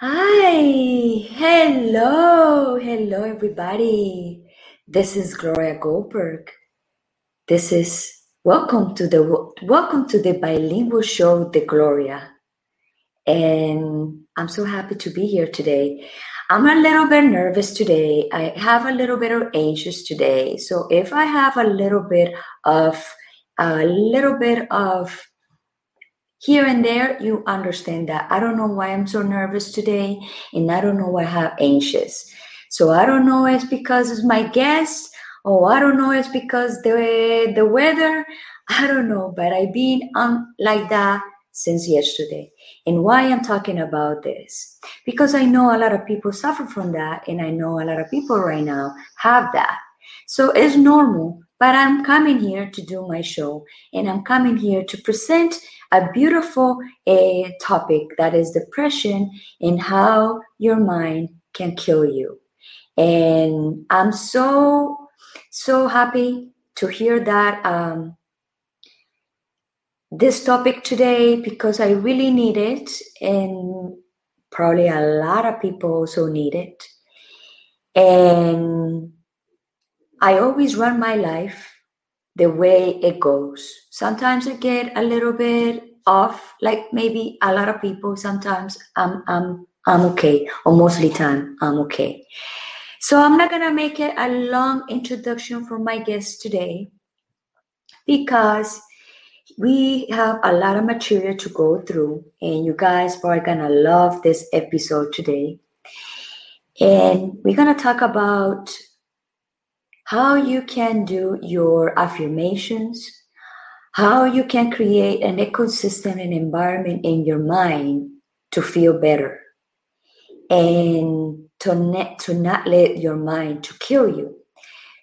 Hi, hello, hello, everybody. This is Gloria Goldberg. This is welcome to the welcome to the bilingual show, The Gloria, and I'm so happy to be here today. I'm a little bit nervous today. I have a little bit of anxious today. So if I have a little bit of a little bit of here and there you understand that i don't know why i'm so nervous today and i don't know why i have anxious so i don't know it's because it's my guest or i don't know it's because the the weather i don't know but i've been um, like that since yesterday and why i'm talking about this because i know a lot of people suffer from that and i know a lot of people right now have that so it's normal but i'm coming here to do my show and i'm coming here to present a beautiful uh, topic that is depression and how your mind can kill you. And I'm so, so happy to hear that um, this topic today because I really need it, and probably a lot of people also need it. And I always run my life the way it goes. Sometimes I get a little bit off, like maybe a lot of people. Sometimes I'm I'm I'm okay, or mostly time I'm okay. So I'm not gonna make it a long introduction for my guest today because we have a lot of material to go through, and you guys are gonna love this episode today. And we're gonna talk about how you can do your affirmations, how you can create an ecosystem and environment in your mind to feel better and to, ne- to not let your mind to kill you.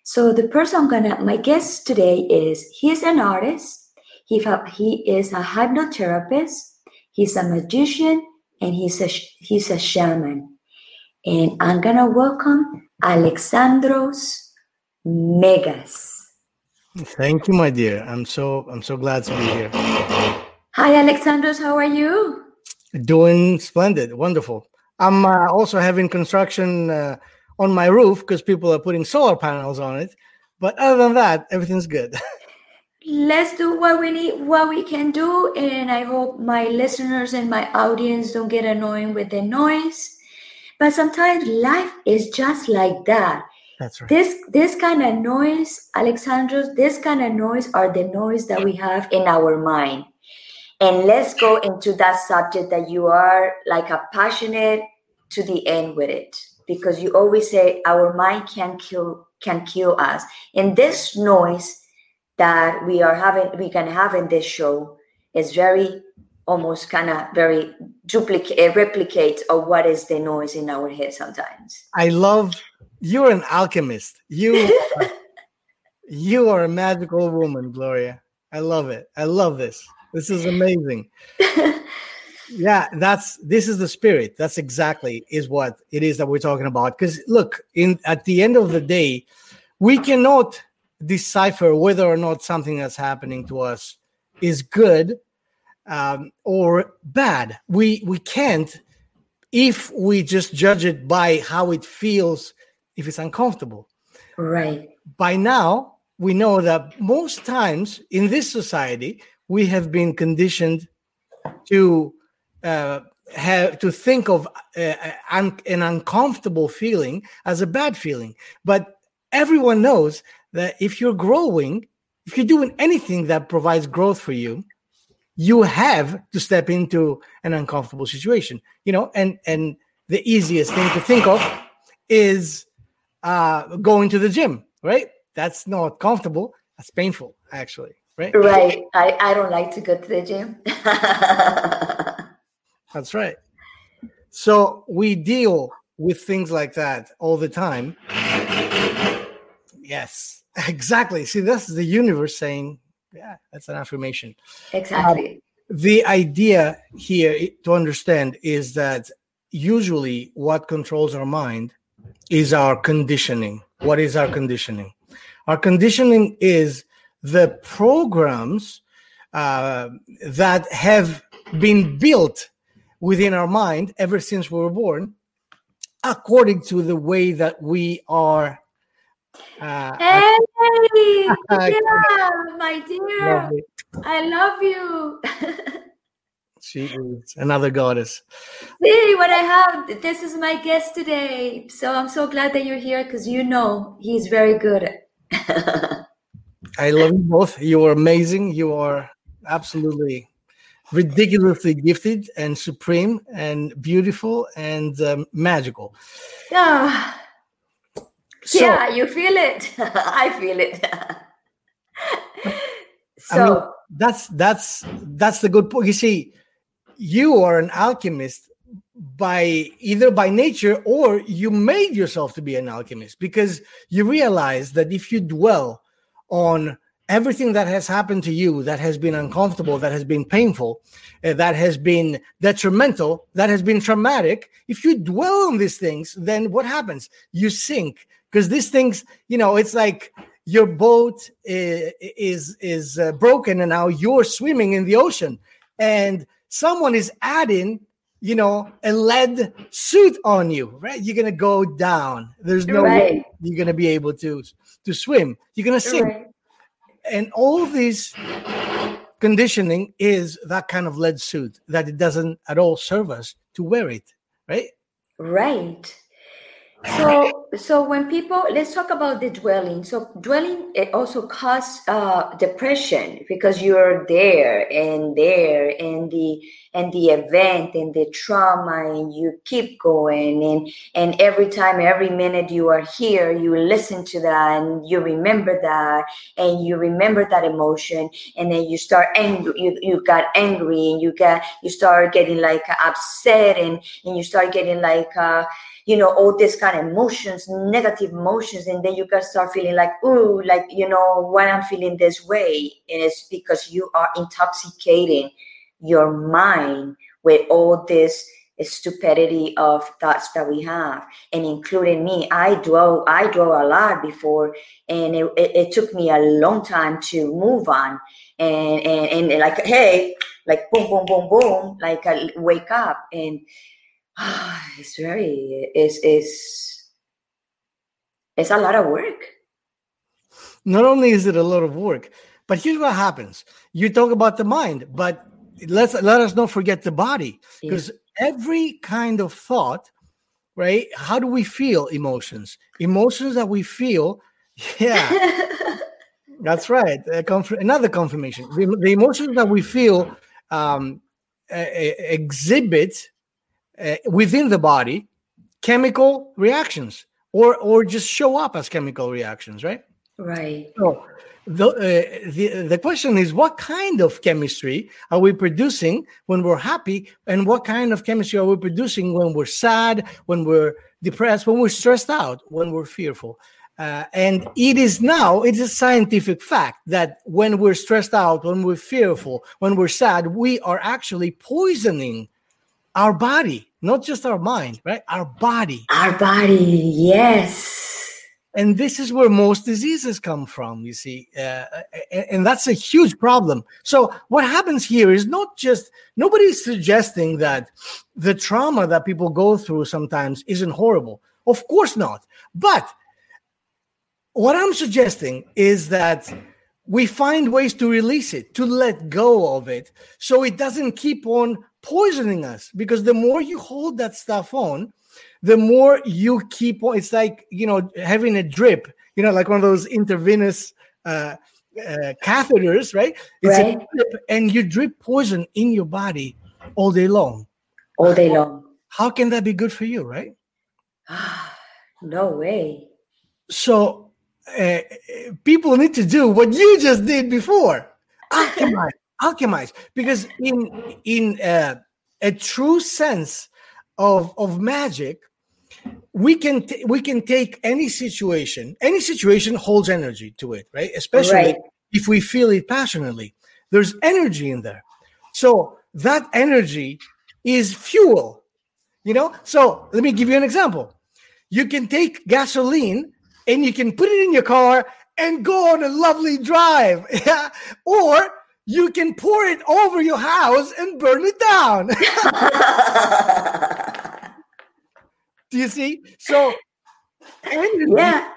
So the person I'm gonna, my guest today is, he's an artist, he, he is a hypnotherapist, he's a magician, and he's a, he's a shaman. And I'm gonna welcome Alexandros megas. Thank you, my dear. I'm so I'm so glad to be here. Hi, Alexandros. How are you? Doing splendid, wonderful. I'm uh, also having construction uh, on my roof because people are putting solar panels on it. But other than that, everything's good. Let's do what we need, what we can do, and I hope my listeners and my audience don't get annoying with the noise. But sometimes life is just like that. That's right. This this kind of noise, Alexandros, this kind of noise are the noise that we have in our mind. And let's go into that subject that you are like a passionate to the end with it. Because you always say our mind can kill can kill us. And this noise that we are having we can have in this show is very almost kind of very duplicate replicate of what is the noise in our head sometimes. I love you're an alchemist. You you are a magical woman, Gloria. I love it. I love this. This is amazing. yeah, that's this is the spirit. That's exactly is what it is that we're talking about. Because look, in at the end of the day, we cannot decipher whether or not something that's happening to us is good um, or bad. We we can't if we just judge it by how it feels if it's uncomfortable. Right. By now, we know that most times in this society, we have been conditioned to uh, have to think of uh, an, an uncomfortable feeling as a bad feeling. But everyone knows that if you're growing, if you're doing anything that provides growth for you, you have to step into an uncomfortable situation. You know, and and the easiest thing to think of is uh, going to the gym, right? That's not comfortable. That's painful, actually, right? Right. I, I don't like to go to the gym. That's right. So we deal with things like that all the time. Yes, exactly. See, this is the universe saying, yeah, that's an affirmation. Exactly. the idea here to understand is that usually what controls our mind is our conditioning. What is our conditioning? Our conditioning is the programs uh, that have been built within our mind ever since we were born, according to the way that we are. Uh, hey, yeah, my dear, lovely. I love you. she is another goddess. See what I have. This is my guest today. So I'm so glad that you're here because you know he's very good. I love you both. You are amazing. You are absolutely ridiculously gifted and supreme and beautiful and um, magical. Yeah. So, yeah, you feel it. I feel it. so I mean, that's that's that's the good point. You see, you are an alchemist by either by nature or you made yourself to be an alchemist because you realize that if you dwell on everything that has happened to you that has been uncomfortable, that has been painful, uh, that has been detrimental, that has been traumatic, if you dwell on these things, then what happens? You sink because these things, you know, it's like your boat is is, is uh, broken and now you're swimming in the ocean and someone is adding you know, a lead suit on you, right? You're gonna go down. There's no right. way you're gonna be able to to swim. You're gonna sink. Right. And all this conditioning is that kind of lead suit that it doesn't at all serve us to wear it, right? Right. So, so when people let's talk about the dwelling. So, dwelling it also causes uh, depression because you're there and there and the and the event and the trauma and you keep going and and every time every minute you are here you listen to that and you remember that and you remember that emotion and then you start angry you, you got angry and you get you start getting like upset and and you start getting like uh you know, all these kind of emotions, negative emotions, and then you can start feeling like, ooh, like, you know, why I'm feeling this way. It's because you are intoxicating your mind with all this stupidity of thoughts that we have and including me i dwell i dwell a lot before and it, it, it, took me a long time to move on and, and and like hey like boom boom boom boom like I wake up and it's very it's it's it's a lot of work. Not only is it a lot of work but here's what happens. You talk about the mind but let's let us not forget the body because yeah. every kind of thought right how do we feel emotions? Emotions that we feel yeah. That's right conf- another confirmation. The, the, emotions that we feel um, exhibit uh, within the body chemical reactions or or just show up as chemical reactions right? Right. So the, uh, the the question is what kind of chemistry are we producing when we're happy and what kind of chemistry are we producing when we're sad when we're depressed when we're stressed out when we're fearful? Uh, and it is now it's a scientific fact that when we're stressed out when we're fearful when we're sad we are actually poisoning our body, not just our mind, right? Our body. Our body, yes. And this is where most diseases come from, you see. Uh, and that's a huge problem. So, what happens here is not just, nobody's suggesting that the trauma that people go through sometimes isn't horrible. Of course not. But what I'm suggesting is that we find ways to release it, to let go of it, so it doesn't keep on poisoning us because the more you hold that stuff on, the more you keep on. It's like, you know, having a drip, you know, like one of those intravenous uh, uh, catheters, right? It's right. a drip, and you drip poison in your body all day long. All day long. How can that be good for you, right? no way. So uh, people need to do what you just did before. Alchemize alchemize. Because in in uh, a true sense of of magic we can t- we can take any situation any situation holds energy to it right? Especially right. if we feel it passionately. There's energy in there. So that energy is fuel you know? So let me give you an example. You can take gasoline and you can put it in your car and go on a lovely drive. Or you can pour it over your house and burn it down. Do you see? So energy yeah.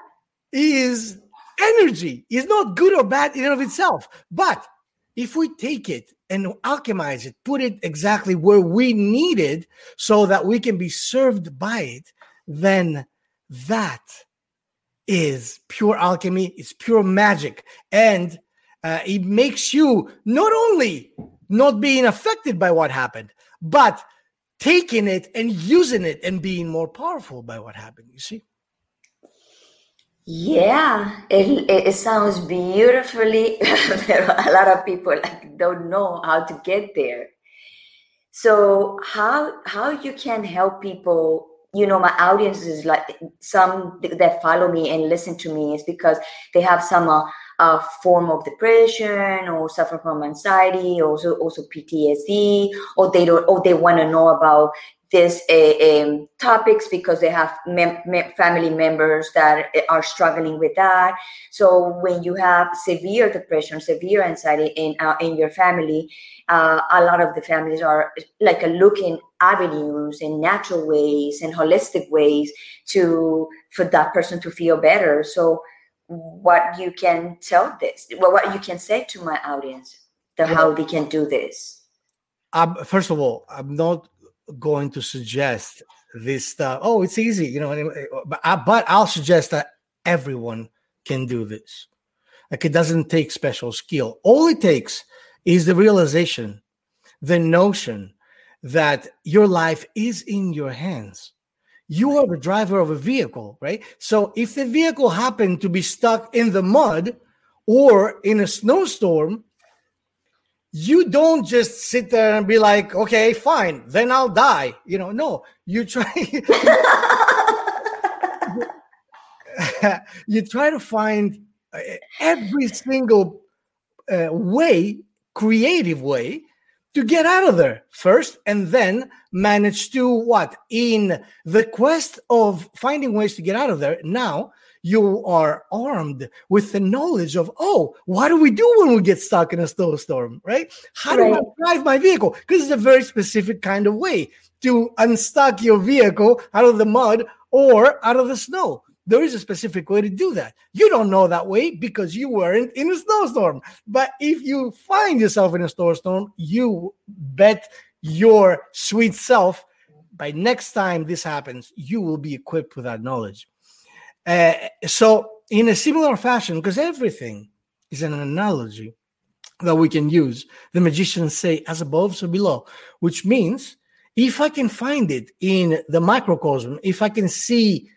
is energy. Is not good or bad in and of itself. But if we take it and alchemize it, put it exactly where we need it so that we can be served by it, then that is pure alchemy, it's pure magic. And uh, it makes you not only not being affected by what happened, but taking it and using it and being more powerful by what happened. You see? Yeah, it, it sounds beautifully. a lot of people like don't know how to get there. So how how you can help people? You know, my audience is like some that follow me and listen to me is because they have some uh, uh, form of depression or suffer from anxiety, also also PTSD, or they don't, or they want to know about these uh, um, topics because they have mem- mem- family members that are struggling with that. So when you have severe depression, severe anxiety in uh, in your family, uh, a lot of the families are like looking avenues and natural ways and holistic ways to for that person to feel better. So what you can tell this, well, what you can say to my audience, the how they can do this. Um, first of all, I'm not going to suggest this stuff. Oh, it's easy, you know. But, I, but I'll suggest that everyone can do this. Like it doesn't take special skill. All it takes is the realization, the notion that your life is in your hands. You are the driver of a vehicle, right? So if the vehicle happened to be stuck in the mud or in a snowstorm, you don't just sit there and be like, okay, fine, then I'll die. You know, no, you try. you try to find uh, every single uh, way, creative way, to get out of there first, and then manage to what in the quest of finding ways to get out of there. Now you are armed with the knowledge of, oh, what do we do when we get stuck in a snowstorm, right? How right. do I drive my vehicle? Because it's a very specific kind of way to unstuck your vehicle out of the mud or out of the snow. There is a specific way to do that. You don't know that way because you weren't in a snowstorm. But if you find yourself in a snowstorm, you bet your sweet self by next time this happens, you will be equipped with that knowledge. Uh, so, in a similar fashion, because everything is an analogy that we can use, the magicians say, as above, so below, which means if I can find it in the microcosm, if I can see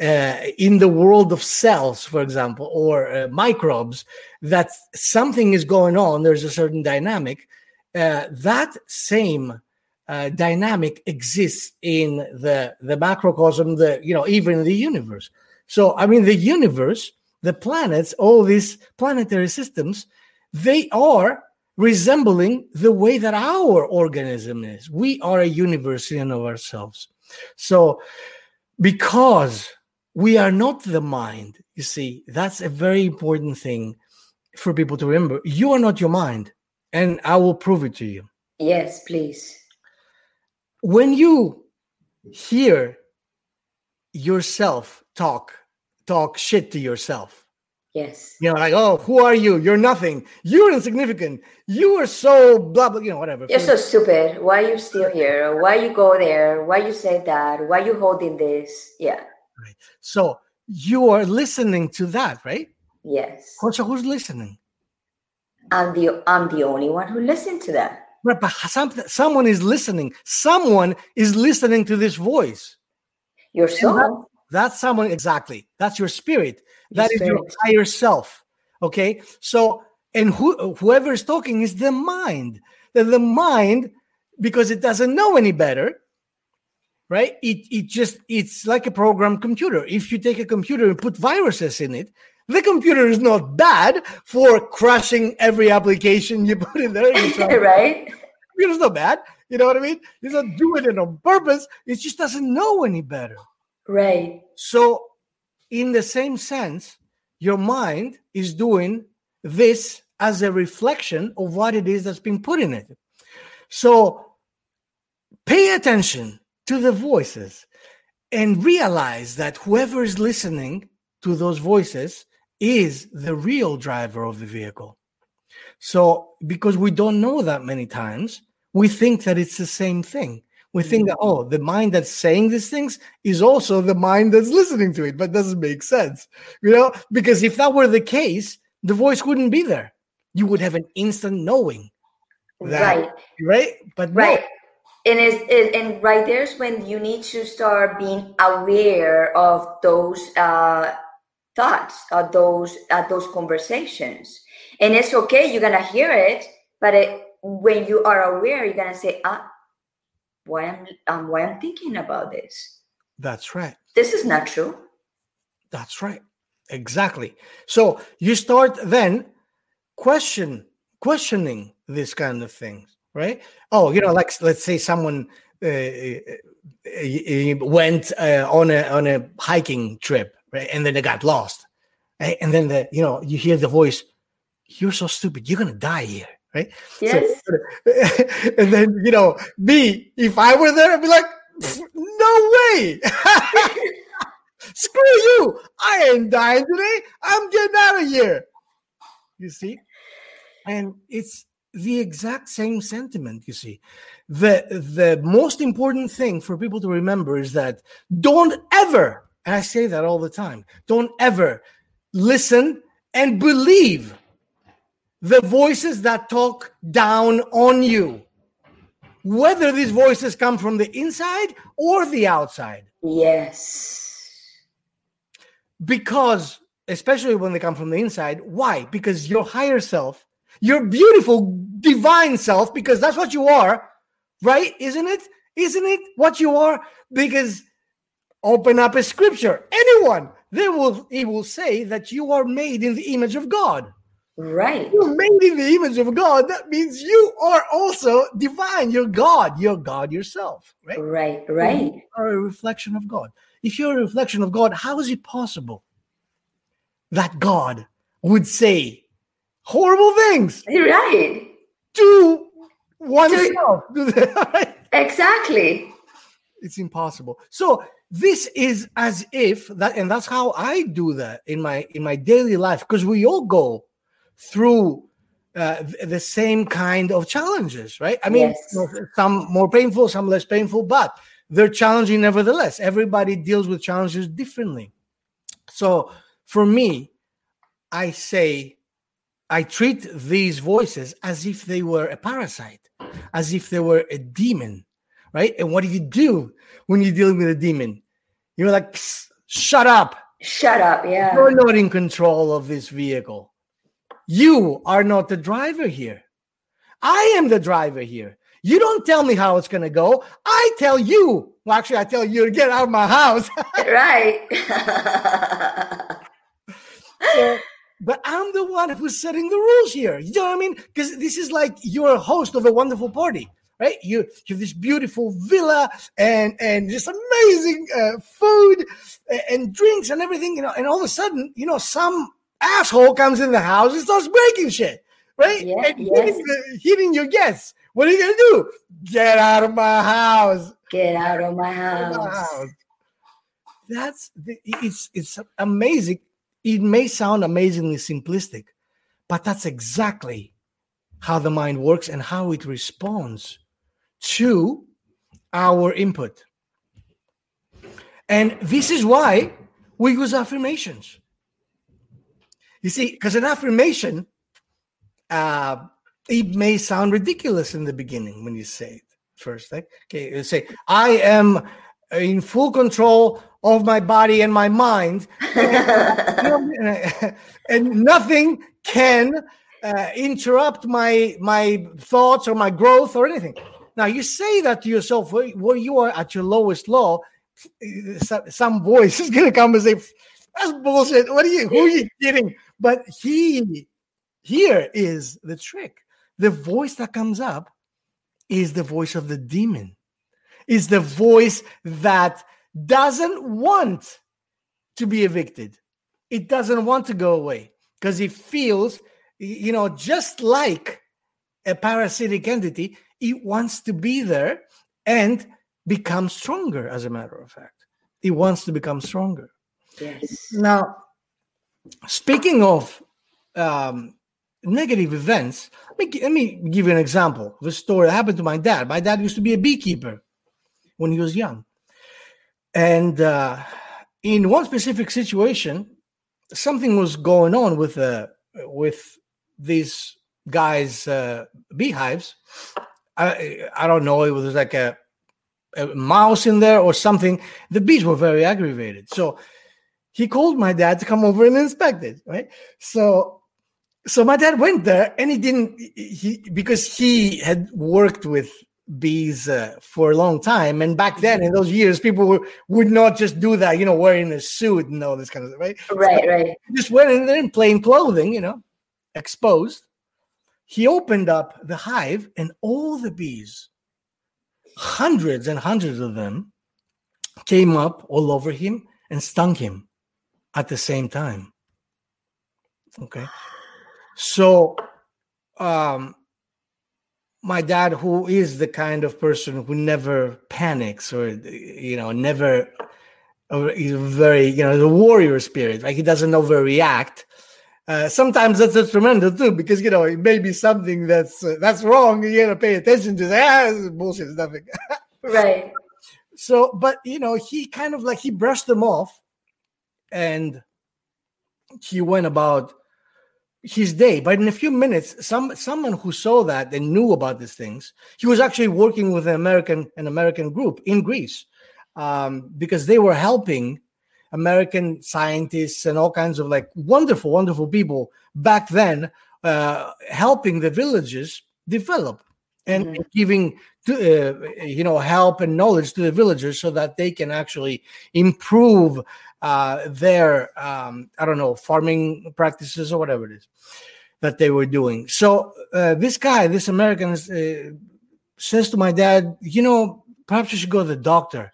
uh, in the world of cells, for example, or uh, microbes, that something is going on, there's a certain dynamic, uh, that same uh, dynamic exists in the, the macrocosm, the, you know, even in the universe. So, I mean, the universe, the planets, all these planetary systems, they are resembling the way that our organism is. We are a universe in of ourselves. So, because we are not the mind, you see, that's a very important thing for people to remember. You are not your mind, and I will prove it to you. Yes, please. When you hear yourself talk talk shit to yourself. Yes. You know, like, oh, who are you? You're nothing. You're insignificant. You are so blah blah. You know, whatever. You're so stupid. Why are you still here? Why you go there? Why you say that? Why you holding this? Yeah. Right. So you are listening to that, right? Yes. So who's listening? I'm the I'm the only one who listened to that. Right, but some, someone is listening. Someone is listening to this voice. Your soul. That's someone exactly. That's your spirit. That is your higher self. Okay. So, and who, whoever is talking is the mind. The, the mind, because it doesn't know any better, right? It it just it's like a program computer. If you take a computer and put viruses in it, the computer is not bad for crashing every application you put in there. right? The computer's not bad. You know what I mean? It's not doing it on purpose. It just doesn't know any better. Right. So, in the same sense, your mind is doing this as a reflection of what it is that's been put in it. So pay attention to the voices and realize that whoever is listening to those voices is the real driver of the vehicle. So, because we don't know that many times, we think that it's the same thing. We think that, oh, the mind that's saying these things is also the mind that's listening to it, but doesn't make sense, you know? Because if that were the case, the voice wouldn't be there. You would have an instant knowing. That, right. Right. But right. No, and is and right there's when you need to start being aware of those uh, thoughts of those uh, those conversations and it's okay you're gonna hear it but it, when you are aware you're gonna say ah why I'm um, why i'm thinking about this. That's right. This is not true. That's right. Exactly. So you start then question questioning this kind of things right? Oh, you know, like let's say someone uh, uh went uh, on a on a hiking trip, right, and then they got lost, and then the you know you hear the voice, "You're so stupid. You're gonna die here." Right? Yes. So, and then you know me, if I were there, I'd be like, "No way." Screw you! I ain't dying today. I'm getting out of here. You see? And it's the exact same sentiment you see the the most important thing for people to remember is that don't ever and i say that all the time don't ever listen and believe the voices that talk down on you whether these voices come from the inside or the outside yes because especially when they come from the inside why because your higher self your beautiful divine self because that's what you are, right? Isn't it? Isn't it what you are? Because open up a scripture, anyone, they will he will say that you are made in the image of God. Right. You're made in the image of God. That means you are also divine. You're God. You're God yourself. Right. Right. Right. You are a reflection of God. If you're a reflection of God, how is it possible that God would say horrible things. Right. To oneself. exactly. It's impossible. So this is as if that, and that's how I do that in my in my daily life because we all go through uh, the same kind of challenges, right? I mean, yes. some more painful, some less painful, but they're challenging nevertheless. Everybody deals with challenges differently. So for me, I say I treat these voices as if they were a parasite, as if they were a demon, right? And what do you do when you're dealing with a demon? You're like, shut up. Shut up. Yeah. You're not in control of this vehicle. You are not the driver here. I am the driver here. You don't tell me how it's going to go. I tell you. Well, actually, I tell you to get out of my house. right. so, but I'm the one who's setting the rules here. You know what I mean? Because this is like you're a host of a wonderful party, right? You, you have this beautiful villa and and this amazing uh, food and drinks and everything, you know. And all of a sudden, you know, some asshole comes in the house and starts breaking shit, right? Yeah, and yes. hitting, the, hitting your guests. What are you gonna do? Get out of my house. Get out of my house. Of my house. That's it's it's amazing it may sound amazingly simplistic, but that's exactly how the mind works and how it responds to our input. And this is why we use affirmations. You see, because an affirmation, uh, it may sound ridiculous in the beginning when you say it first. Like, okay, you say, I am in full control of my body and my mind, and, nothing can uh, interrupt my my thoughts or my growth or anything. Now you say that to yourself where, where you are at your lowest low. Some voice is going to come and say, "That's bullshit. What are you? Who are you kidding?" But he, here is the trick. The voice that comes up is the voice of the demon. Is the voice that doesn't want to be evicted. it doesn't want to go away because it feels, you know, just like a parasitic entity, it wants to be there and become stronger, as a matter of fact. It wants to become stronger. Yes. Now, speaking of um, negative events, let me, let me give you an example of a story that happened to my dad. My dad used to be a beekeeper when he was young. And uh, in one specific situation, something was going on with uh, with these guys' uh, beehives. I I don't know. It was like a, a mouse in there or something. The bees were very aggravated. So he called my dad to come over and inspect it. Right. So so my dad went there and he didn't he because he had worked with bees uh, for a long time and back then in those years people were, would not just do that you know wearing a suit and all this kind of right right so right just went in there in plain clothing you know exposed he opened up the hive and all the bees hundreds and hundreds of them came up all over him and stung him at the same time. Okay? So um my dad who is the kind of person who never panics or you know never he's very you know the warrior spirit like he doesn't overreact. Uh, sometimes that's detrimental too because you know it may be something that's uh, that's wrong you gotta pay attention to that. Ah, bullshit nothing right. So but you know he kind of like he brushed them off and he went about his day. But in a few minutes, some someone who saw that and knew about these things, he was actually working with an American an American group in Greece um, because they were helping American scientists and all kinds of like wonderful, wonderful people back then, uh, helping the villages develop and mm-hmm. giving to, uh, you know help and knowledge to the villagers so that they can actually improve uh, their um, I don't know farming practices or whatever it is that they were doing. So uh, this guy, this American, uh, says to my dad, you know, perhaps you should go to the doctor.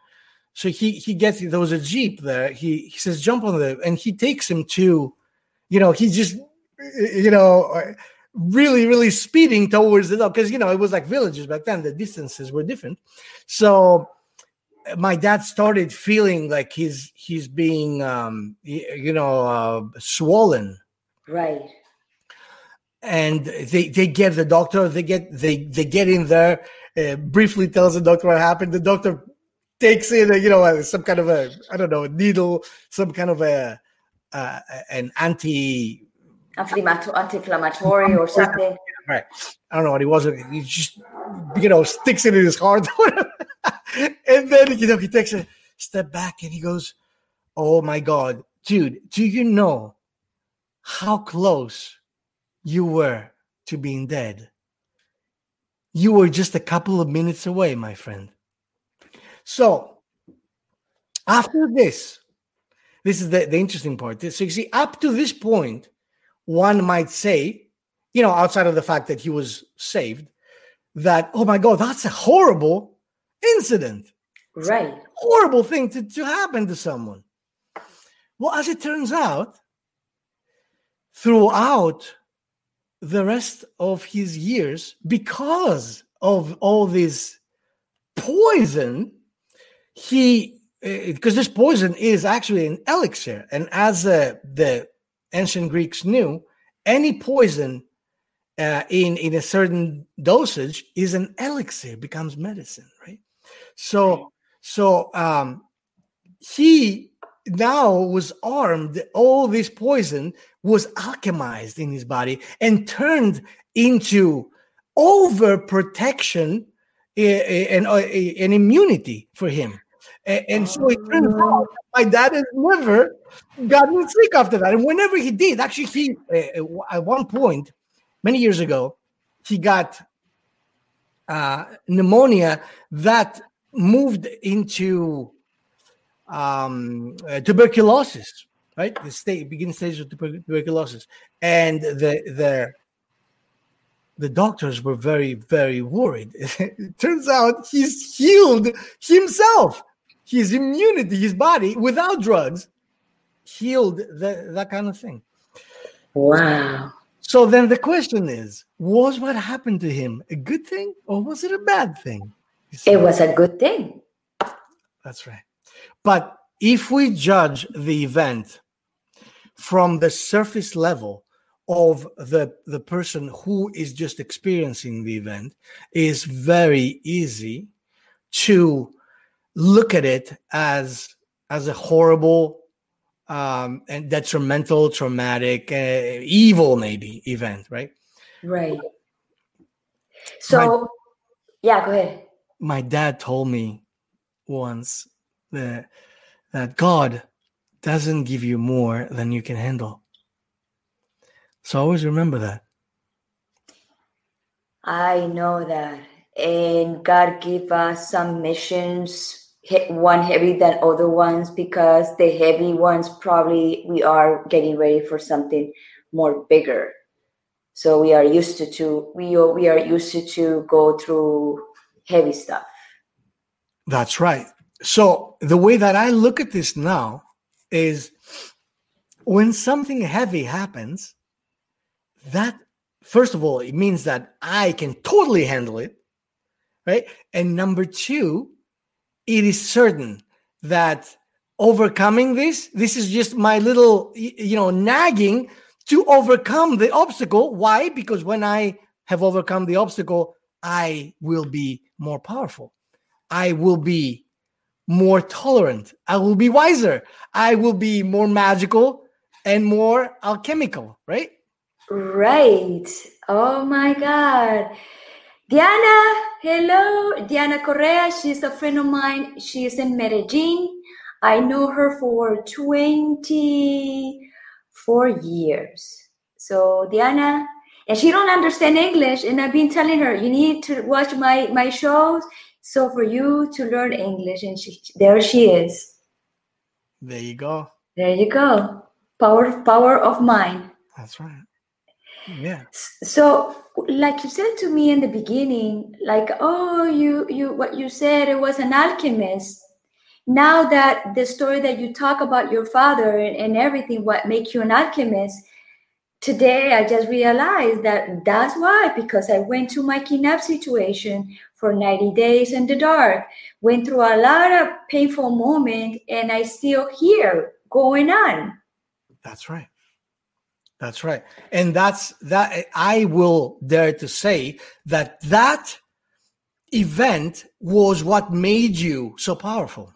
So he he gets there was a jeep there. He he says jump on the and he takes him to, you know, he just you know really really speeding towards the dog because you know it was like villages back then the distances were different so my dad started feeling like he's he's being um you know uh, swollen. Right. And they they get the doctor they get they they get in there uh, briefly tells the doctor what happened. The doctor takes in a, you know some kind of a i don't know a needle some kind of a uh, an anti anti-inflammatory or something. Right. I don't know what he was. He just you know sticks it in his heart and then you know he takes a step back and he goes, "Oh my god, dude, do you know how close you were to being dead? You were just a couple of minutes away, my friend." So after this, this is the, the interesting part. So you see, up to this point, one might say, you know, outside of the fact that he was saved, that, oh my God, that's a horrible incident. Right. horrible thing to, to happen to someone. Well, as it turns out, throughout the rest of his years, because of all this poison, he because uh, this poison is actually an elixir, and as uh, the ancient Greeks knew, any poison uh, in in a certain dosage is an elixir, becomes medicine, right? So so um, he now was armed. All this poison was alchemized in his body and turned into over protection eh, eh, and, eh, and immunity for him. And so it turns oh. out oh. my dad has never gotten sick after that. And whenever he did, actually, he at one point, many years ago, he got uh, pneumonia that moved into um, uh, tuberculosis, right? The state beginning stage of tuberculosis, and the the the doctors were very very worried. it turns out he's healed himself, his immunity, his body without drugs, healed the, that kind of thing. Wow. So then the question is was what happened to him a good thing or was it a bad thing? It was a good thing. That's right. But if we judge the event from the surface level of the the person who is just experiencing the event is very easy to look at it as as a horrible um, and detrimental, traumatic, uh, evil maybe event, right? Right. So, my, yeah, go ahead. My dad told me once that that God doesn't give you more than you can handle. So always remember that. I know that. And God give us some missions one heavy than other ones because the heavy ones probably we are getting ready for something more bigger. So we are used to, to we we are used to, to go through heavy stuff. That's right. So the way that i look at this now is when something heavy happens that first of all it means that i can totally handle it right? And number two it is certain that overcoming this this is just my little you know nagging to overcome the obstacle. Why? Because when i have overcome the obstacle i will be more powerful. I will be more tolerant. I will be wiser. I will be more magical and more alchemical right? Right. Oh my god Diana, hello. Diana Correa, she's a friend of mine. She is in Medellin. I know her for 24 years. So Diana, and she don't understand English, and I've been telling her, you need to watch my, my shows so for you to learn English. And she, there she is. There you go. There you go. Power, power of mind. That's right. Yeah. So like you said to me in the beginning like oh you you what you said it was an alchemist. Now that the story that you talk about your father and, and everything what make you an alchemist today i just realized that that's why because i went to my kidnap situation for 90 days in the dark went through a lot of painful moment and i still here going on. That's right that's right. And that's that I will dare to say that that event was what made you so powerful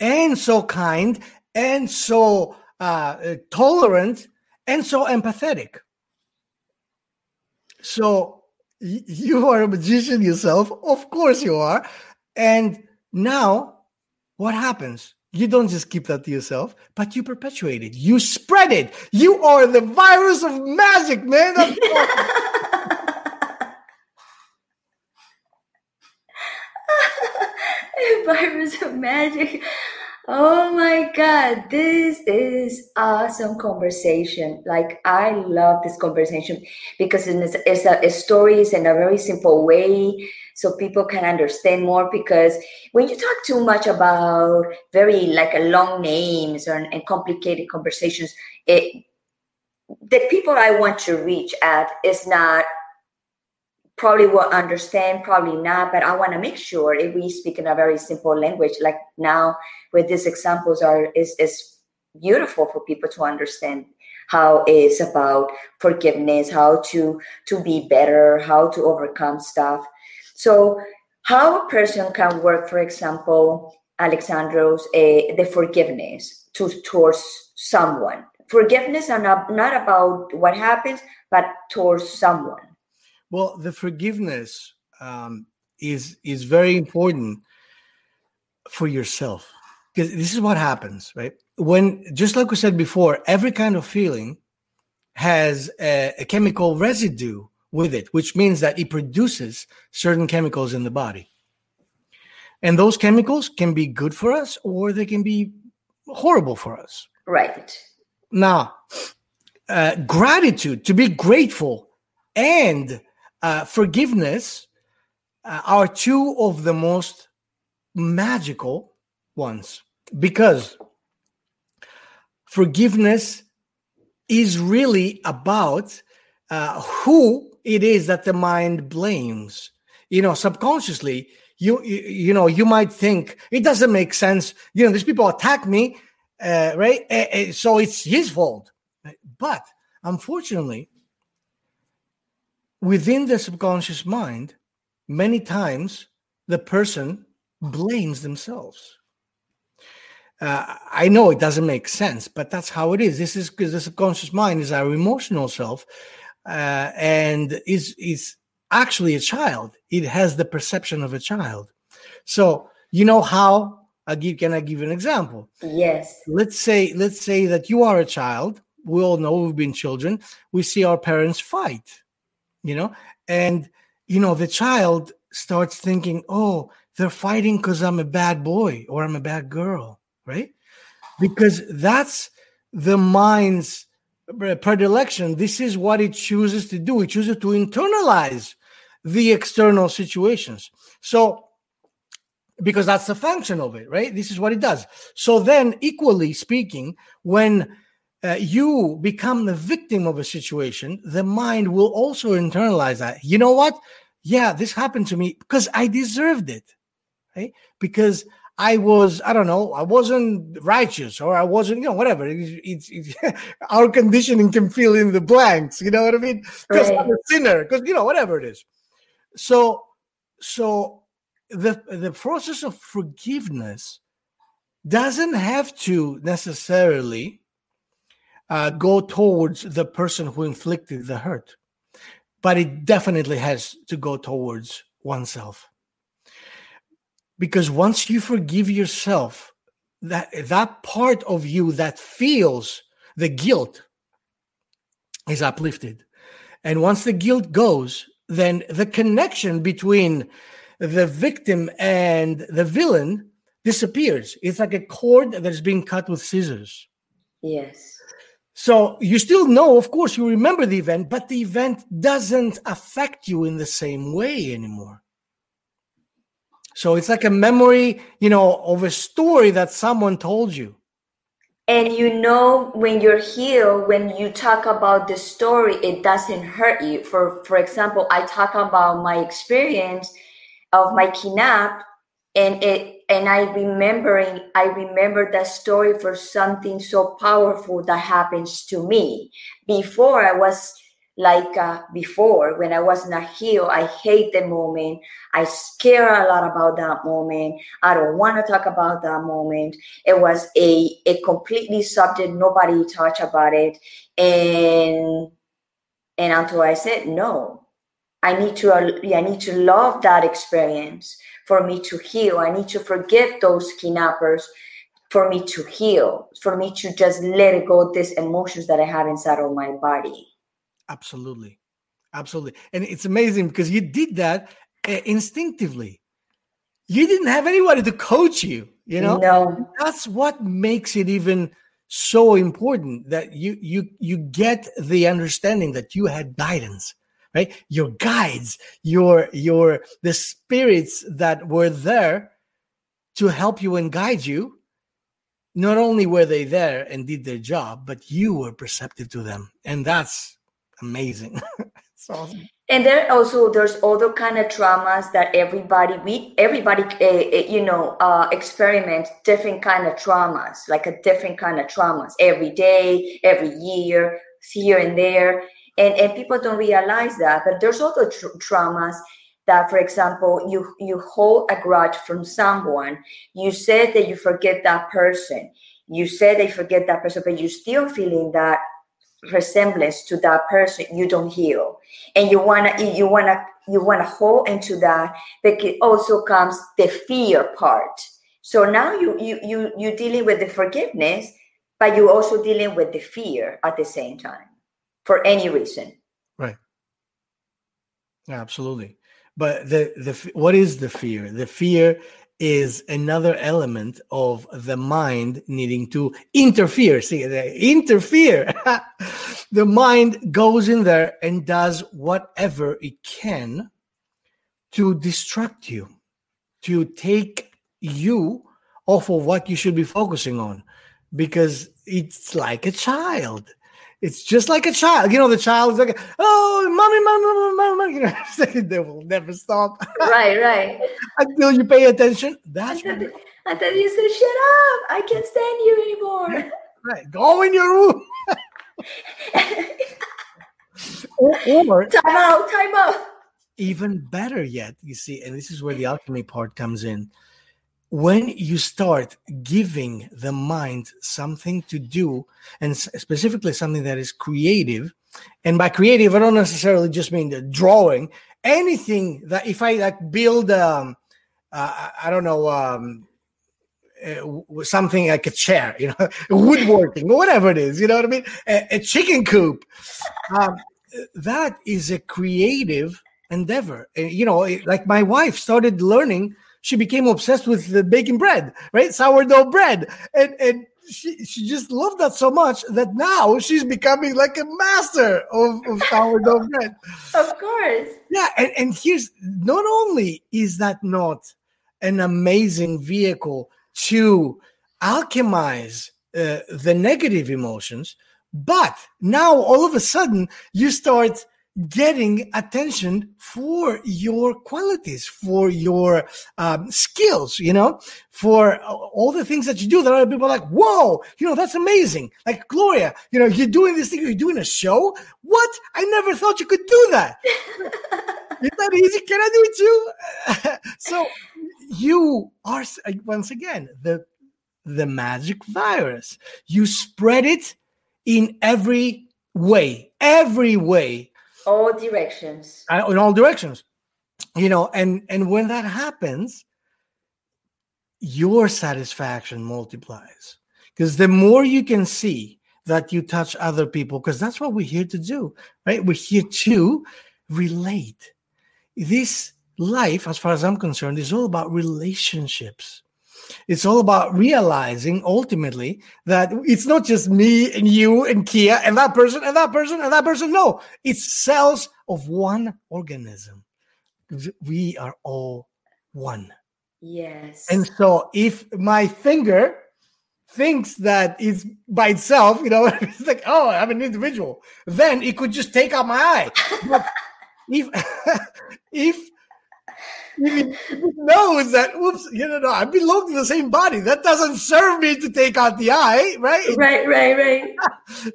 and so kind and so uh, tolerant and so empathetic. So you are a magician yourself. Of course you are. And now what happens? You don't just keep that to yourself, but you perpetuate it. You spread it. You are the virus of magic, man. virus of magic. Oh my God, this is awesome conversation. Like, I love this conversation because it's, it's a, it's stories in a very simple way so people can understand more. Because when you talk too much about very like a long names or, and complicated conversations, it the people I want to reach at is not probably will understand, probably not, but I want to make sure if we speak in a very simple language, like now with these examples are is is beautiful for people to understand how it's about forgiveness, how to to be better, how to overcome stuff. So how a person can work, for example, Alexandros, uh, the forgiveness to towards someone. Forgiveness are not, not about what happens, but towards someone well, the forgiveness um, is is very important for yourself because this is what happens, right? When just like we said before, every kind of feeling has a, a chemical residue with it, which means that it produces certain chemicals in the body. And those chemicals can be good for us or they can be horrible for us. Right. Now, uh, gratitude, to be grateful and uh, forgiveness uh, are two of the most magical ones because forgiveness is really about uh, who it is that the mind blames. You know, subconsciously, you, you you know you might think it doesn't make sense. You know, these people attack me, uh, right? Uh, so it's his fault. But unfortunately, within the subconscious mind, many times the person blames themselves. Uh, I know it doesn't make sense, but that's how it is. This is because the subconscious mind is our emotional self, uh, and is is actually a child. It has the perception of a child. So you know how I give. Can I give an example? Yes. Let's say let's say that you are a child. We all know we've been children. We see our parents fight, you know, and you know the child starts thinking, "Oh, they're fighting because I'm a bad boy or I'm a bad girl." right? Because that's the mind's predilection. This is what it chooses to do. It chooses to internalize the external situations. So, because that's the function of it, right? This is what it does. So then, equally speaking, when uh, you become the victim of a situation, the mind will also internalize that. You know what? Yeah, this happened to me because I deserved it, right? Because I was, I don't know, I wasn't righteous or I wasn't, you know, whatever. It's, it's, it's our conditioning can fill in the blanks. You know what I mean? Because right. I'm a sinner. Because you know, whatever it is. So, so the the process of forgiveness doesn't have to necessarily uh, go towards the person who inflicted the hurt, but it definitely has to go towards oneself because once you forgive yourself that that part of you that feels the guilt is uplifted. And once the guilt goes then the connection between the victim and the villain disappears. It's like a cord that's being cut with scissors. Yes. So you still know of course you remember the event but the event doesn't affect you in the same way anymore so it's like a memory, you know, of a story that someone told you. And you know when you're healed, when you talk about the story, it doesn't hurt you. For for example, I talk about my experience of my kidnap and it and I remembering I remember that story for something so powerful that happens to me. Before I was like uh, before when I was not healed. I hate the moment. I scare a lot about that moment. I don't want to talk about that moment. It was a, a completely subject. Nobody touched about it. And, and until I said, no, I need to, I need to love that experience for me to heal. I need to forgive those kidnappers for me to heal, for me to just let go, these emotions that I have inside of my body. Absolutely. Absolutely. And it's amazing because you did that uh, instinctively. You didn't have anybody to coach you, you know? No. That's what makes it even so important that you you you get the understanding that you had guidance, right? Your guides, your your the spirits that were there to help you and guide you. Not only were they there and did their job, but you were perceptive to them. And that's amazing. awesome. And there also there's other kind of traumas that everybody we everybody uh, you know uh, experiment different kind of traumas like a different kind of traumas every day, every year, here and there, and and people don't realize that. But there's also tra- traumas that for example you you hold a grudge from someone you said that you forget that person you said they forget that person but you're still feeling that resemblance to that person you don't heal. And you want to you want to you want to hold into that but it also comes the fear part. So now you you you you're dealing with the forgiveness but you're also dealing with the fear at the same time for any reason. Right. Yeah, absolutely. But the the what is the fear? The fear is another element of the mind needing to interfere. See, interfere. the mind goes in there and does whatever it can to distract you, to take you off of what you should be focusing on. because it's like a child. It's just like a child. You know, the child is like, oh, mommy, mommy, mommy, mommy. You know, they will never stop. Right, right. Until you pay attention. That's until, until you say, shut up. I can't stand you anymore. Right. Go in your room. or, or time out, time out. Even better yet, you see, and this is where the alchemy part comes in when you start giving the mind something to do and specifically something that is creative and by creative i don't necessarily just mean the drawing anything that if i like build um uh, i don't know um uh, something like a chair you know woodworking or whatever it is you know what i mean? A, a chicken coop. Um, that is a creative endeavor. You know like my wife started learning she became obsessed with the baking bread, right? Sourdough bread. And and she, she just loved that so much that now she's becoming like a master of, of sourdough bread. Of course. Yeah, and, and here's not only is that not an amazing vehicle to alchemize uh, the negative emotions, but now all of a sudden you start getting attention for your qualities, for your um, skills, you know, for all the things that you do that other people are like, whoa, you know, that's amazing. Like, Gloria, you know, you're doing this thing, you're doing a show. What? I never thought you could do that. Is that easy? Can I do it too? so you are, once again, the, the magic virus. You spread it in every way, every way all directions. In all directions. You know and and when that happens your satisfaction multiplies. Because the more you can see that you touch other people because that's what we're here to do right? We're here to relate. This life as far as i'm concerned is all about relationships it's all about realizing ultimately that it's not just me and you and Kia and that person and that person and that person. No, it's cells of one organism. We are all one. Yes. And so if my finger thinks that it's by itself, you know, it's like, oh, I'm an individual, then it could just take out my eye. But if if knows that, whoops, you know, I belong to the same body. That doesn't serve me to take out the eye, right? Right, right, right.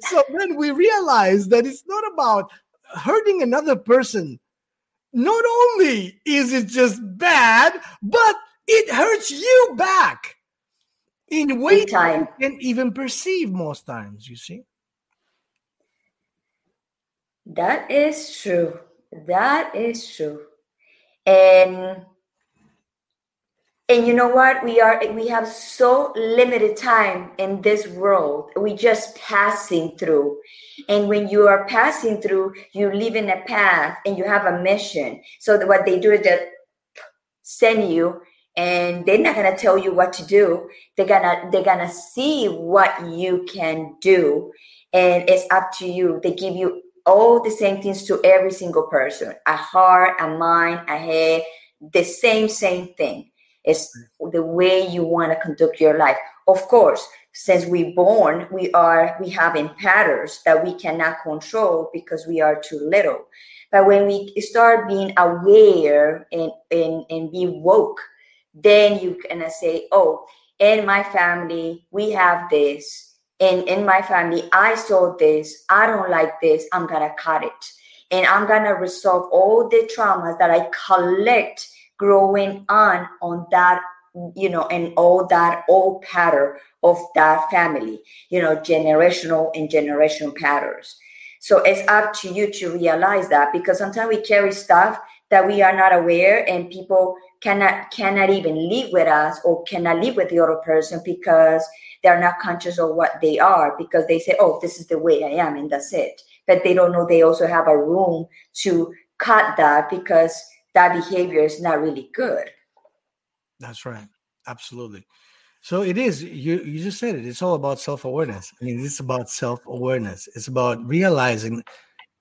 so then we realize that it's not about hurting another person. Not only is it just bad, but it hurts you back in ways you can even perceive most times, you see? That is true. That is true and and you know what? We are we have so limited time in this world. We just passing through. And when you are passing through you live in a path and you have a mission. So what they do is just send you and they're not gonna tell you what to do. They're gonna they're gonna see what you can do. And it's up to you. They give you all the same things to every single person a heart a mind a head the same same thing. It's the way you want to conduct your life. Of course since we born we are we have in patterns that we cannot control because we are too little. But when we start being aware and and, and be woke then you can say oh in my family we have this in in my family i saw this. I don't like this. I'm gonna cut it. And i'm gonna resolve all the traumas that i collect growing on on that you know and all that old pattern of that family you know generational and generational patterns. So it's up to you to realize that because sometimes we carry stuff that we are not aware and people cannot cannot even live with us or cannot live with the other person because they're not conscious of what they are because they say, oh, this is the way I am, and that's it. But they don't know they also have a room to cut that because that behavior is not really good. That's right. Absolutely. So it is, you, you just said it, it's all about self awareness. I mean, it's about self awareness, it's about realizing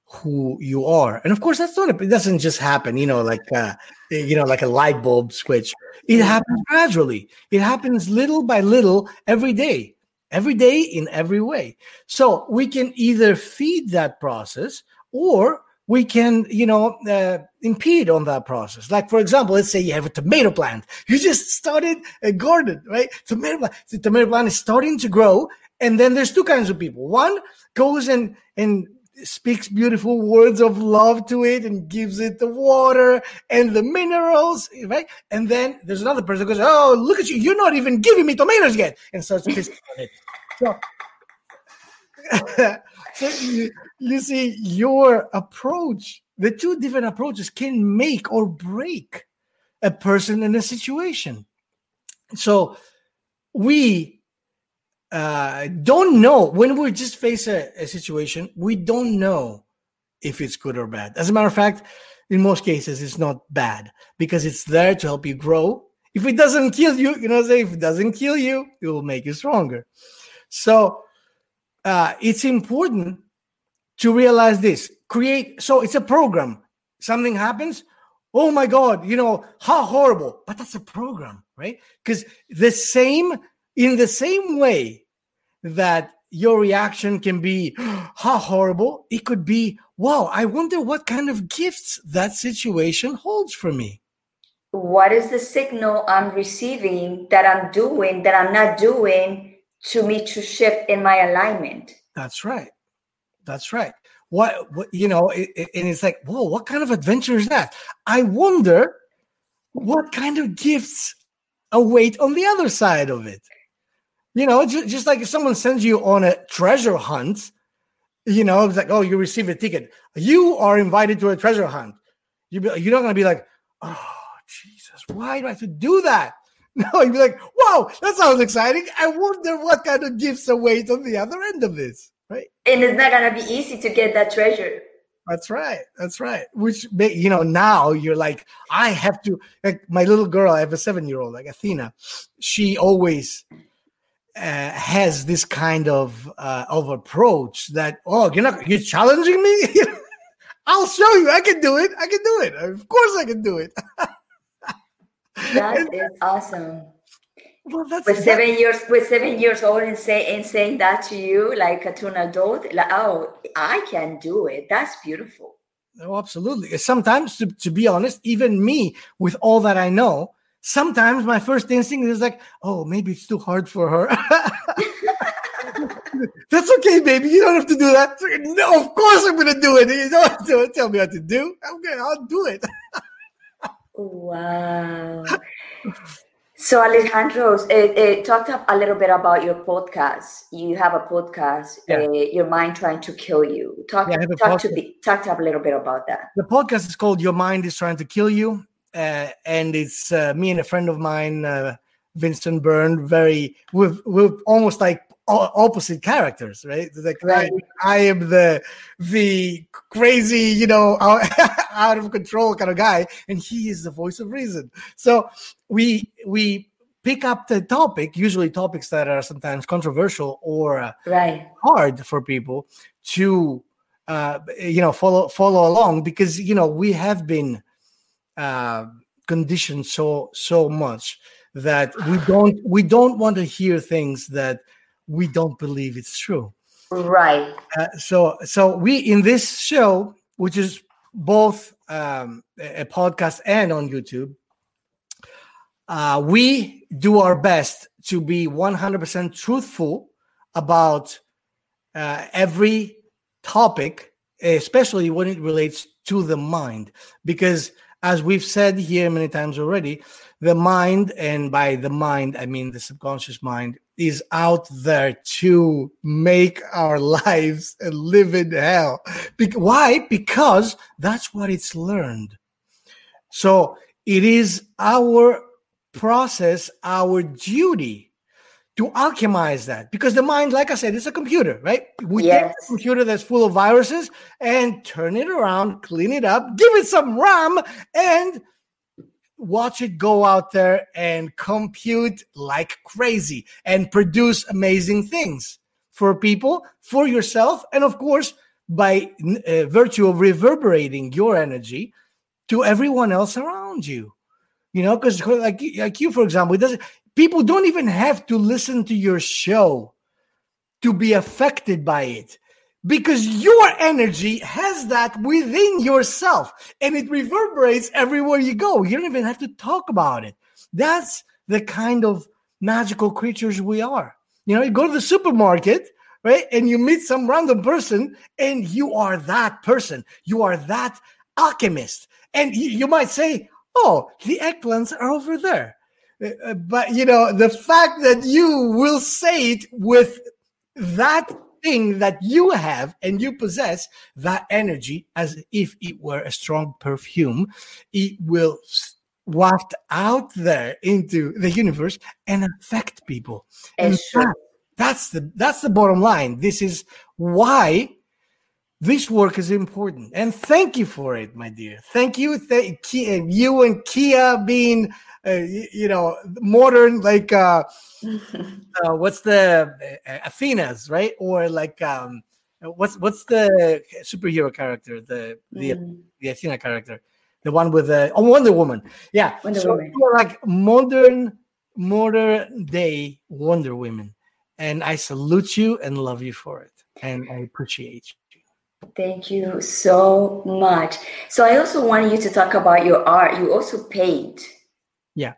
who you are. And of course, that's not, a, it doesn't just happen, you know, like, uh, you know, like a light bulb switch. It happens gradually. It happens little by little every day. every day in every way. So we can either feed that process or we can, you know, uh, impede on that process. Like, for example, let's say you have a tomato plant. You just started a garden, right? Tomato plant. The tomato plant is starting to grow. And then there's two kinds of people. One goes and, and speaks beautiful words of love to it and gives it the water and the minerals, right? And then there's another person goes, Oh, look at you. You're not even giving me tomatoes yet. And starts to piss on it. So, so you, you see, your approach, the two different approaches can make or break a person in a situation. So we uh, don't know when we just face a, a situation, we don't know if it's good or bad. As a matter of fact, in most cases, it's not bad because it's there to help you grow. If it doesn't kill you, you know, say if it doesn't kill you, it will make you stronger. So uh, it's important to realize this. Create so it's a program. Something happens. Oh my God, you know how horrible! But that's a program, right? Because the same in the same way that your reaction can be how horrible. It could be wow i wonder what kind of gifts that situation holds for me. What is the signal i'm receiving that i'm doing that i'm not doing to me to shift in my alignment? That's right. That's right. What, what you know it, it, and it's like whoa what kind of adventure is that? I wonder what kind of gifts await on the other side of it you know, just, just like if someone sends you on a treasure hunt, you know, it's like, oh, you receive a ticket. You are invited to a treasure hunt. You be, you're not going to be like, oh, Jesus, why do I have to do that? No, you'd be like, wow, that sounds exciting. I wonder what kind of gifts await on the other end of this, right? And it's not going to be easy to get that treasure. That's right. That's right. Which you know now you're like I have to. Like my little girl, I have a seven year old, like Athena. She always uh, has this kind of uh, of approach that oh you're not you're challenging me? I'll show you. I can do it. I can do it. Of course i can do it. That is awesome. Well, that's with seven years with seven years old and say and saying that to you like to an adult like oh i can do it. That's beautiful. Oh absolutely. Sometimes to, to be honest even me with all that i know sometimes my first instinct is like, oh, maybe it's too hard for her. That's okay, baby. You don't have to do that. No, of course I'm going to do it. You don't have to tell me what to do. Okay, I'll do it. wow. So, Alejandro, uh, uh, talk a little bit about your podcast. You have a podcast, yeah. uh, Your Mind Trying to Kill You. Talk, yeah, talk, to be, talk to a little bit about that. The podcast is called Your Mind is Trying to Kill You uh, and it's uh, me and a friend of mine, uh, Vincent Byrne. Very, we're, almost like opposite characters, right? Like right. I, I, am the the crazy, you know, out, out of control kind of guy, and he is the voice of reason. So we we pick up the topic, usually topics that are sometimes controversial or uh, right. hard for people to uh, you know follow follow along because you know we have been uh, conditioned so so much that we don't we don't want to hear things that we don't believe it's true. Right. Uh, so so we in this show which is both um, a podcast and on youtube uh, we do our best to be 100% truthful about uh, every topic especially when it relates to the mind. Because as we've said here many times already, the mind, and by the mind, I mean the subconscious mind, is out there to make our lives and live in hell. Be- why? Because that's what it's learned. So it is our process, our duty to alchemize that. Because the mind like i said is a computer right? We yes. take a computer that's full of viruses and turn it around clean it up give it some ram and watch it go out there and compute like crazy and produce amazing things for people for yourself and of course by uh, virtue of reverberating your energy to everyone else around you. You know because like like you for example it doesn't people don't even have to listen to your show to be affected by it because your energy has that within yourself and it reverberates everywhere you go. You don't even have to talk about it. That's the kind of magical creatures we are. You know, you go to the supermarket, right? And you meet some random person and you are that person. You are that alchemist. And you, might say, oh, the eggplants are over there. Uh, but, you know, the fact that you will say it with that thing that you have and you possess, that energy, as if it were a strong perfume, it will waft out there into the universe and affect people. And that, that's the that's the bottom line. This is why this work is important. And thank you for it, my dear. Thank you, th- you and Kia being, uh, you know, modern like uh, uh, what's the uh, Athena's right or like um, what's what's the superhero character the the mm. the Athena character the one with the oh Wonder Woman yeah Wonder so Woman. like modern modern day Wonder Women and I salute you and love you for it and I appreciate you. Thank you so much. So I also want you to talk about your art. You also paint. Yeah.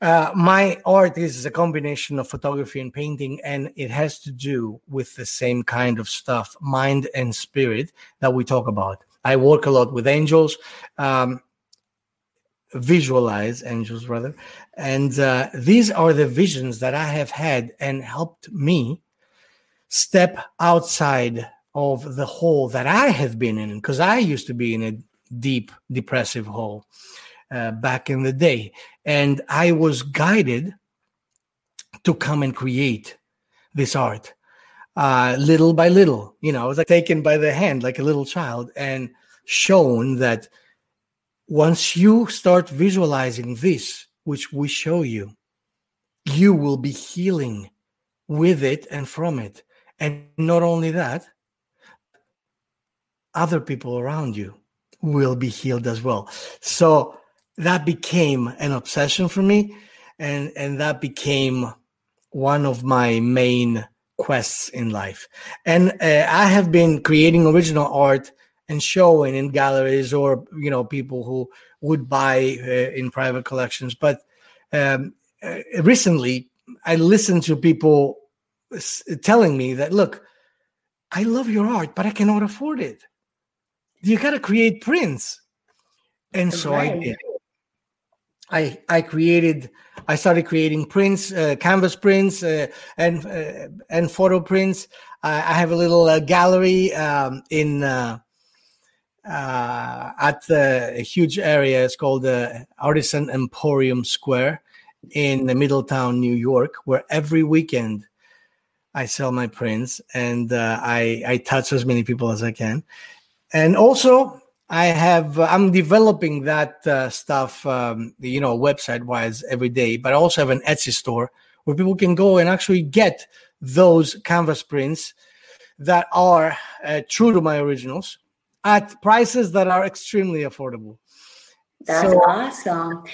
Uh, my art is a combination of photography and painting, and it has to do with the same kind of stuff, mind and spirit that we talk about. I work a lot with angels, um, visualize angels rather, and uh, these are the visions that I have had and helped me step outside of the hole that I have been in, because I used to be in a deep depressive hole uh, back in the day. And I was guided to come and create this art uh, little by little. You know, I was like taken by the hand like a little child and shown that once you start visualizing this, which we show you, you will be healing with it and from it. And not only that, other people around you will be healed as well. So that became an obsession for me and and that became one of my main quests in life. And uh, i have been creating original art and showing in galleries or you know people who would buy uh, in private collections. But um, uh, recently i listened to people telling me that look i love your art but i cannot afford it you got to create prints and so right. i did I I created I started creating prints, uh, canvas prints, uh, and uh, and photo prints. I, have a little uh, gallery um, in uh, uh, at a huge area. It's called the Artisan Emporium Square in the Middletown, New York, where every weekend I sell my prints and I I touch as many people as I can, and also I have uh, I'm developing that uh, stuff, um, you know, website wise every day. But I also have an Etsy store where people can go and actually get those canvas prints that are uh, true to my originals at prices that are extremely affordable. That's so, awesome.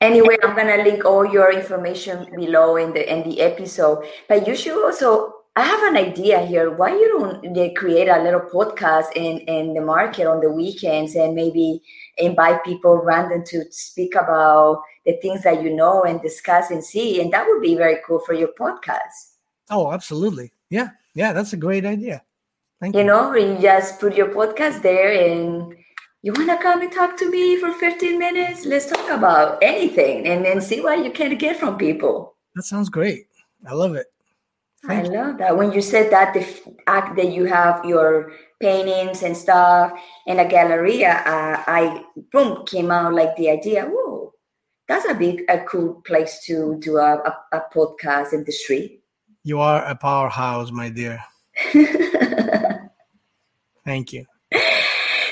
Anyway, I'm gonna link all your information below in the in the episode. But you should also I have an idea here. Why you don't they create a little podcast in in the market on the weekends and maybe invite people random to speak about the things that you know and discuss and see, and that would be very cool for your podcast. Oh, absolutely. Yeah, yeah, that's a great idea. Thank you. You know, you just put your podcast there and you want to come and talk to me for 15 minutes? Let's talk about anything and then see what you can get from people. That sounds great. I love it. I love that. When you said that the act that you have your paintings and stuff in a gallery, uh, I boom came out like the idea. Whoa, that's a big, a cool place to do a, a, a podcast in the street. You are a powerhouse, my dear. Thank you.